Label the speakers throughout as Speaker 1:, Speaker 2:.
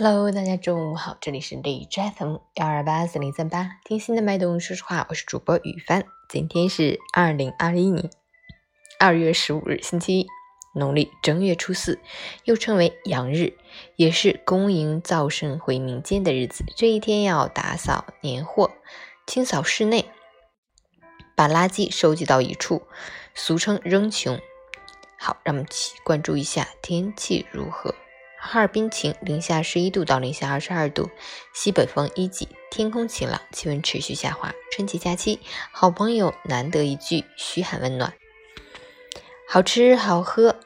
Speaker 1: Hello，大家中午好，这里是荔枝 FM 幺二八四零三八，听心的脉动，说实话，我是主播雨帆。今天是二零二一年二月十五日，星期一，农历正月初四，又称为阳日，也是恭迎灶神回民间的日子。这一天要打扫年货，清扫室内，把垃圾收集到一处，俗称扔穷。好，让我们起关注一下天气如何。哈尔滨晴，零下十一度到零下二十二度，西北风一级，天空晴朗，气温持续下滑。春节假期，好朋友难得一聚，嘘寒问暖，好吃好喝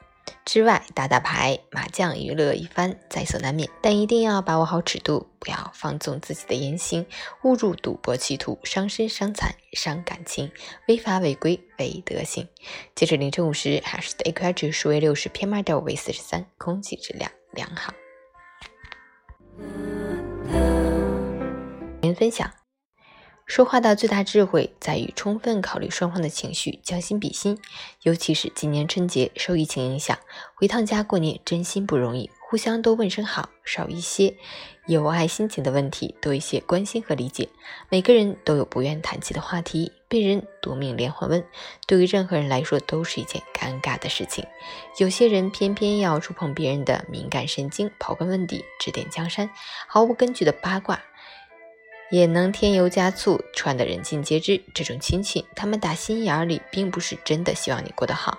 Speaker 1: 之外，打打牌、麻将，娱乐一番在所难免。但一定要把握好尺度，不要放纵自己的言行，误入赌博歧途，伤身伤财伤感情，违法违规违德行。截止凌晨五时，，h a s h 的 AQI 指数为六十，PM 二点五为四十三，空气质量。良好。您分享，说话的最大智慧在于充分考虑双方的情绪，将心比心。尤其是今年春节受疫情影响，回趟家过年真心不容易。互相都问声好，少一些有碍心情的问题，多一些关心和理解。每个人都有不愿谈起的话题，被人夺命连环问，对于任何人来说都是一件尴尬的事情。有些人偏偏要触碰别人的敏感神经，刨根问底，指点江山，毫无根据的八卦也能添油加醋，传得人尽皆知。这种亲戚，他们打心眼里并不是真的希望你过得好。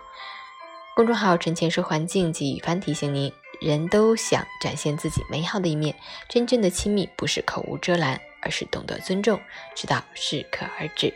Speaker 1: 公众号“陈前说环境”及雨帆提醒您。人都想展现自己美好的一面，真正的亲密不是口无遮拦，而是懂得尊重，知道适可而止。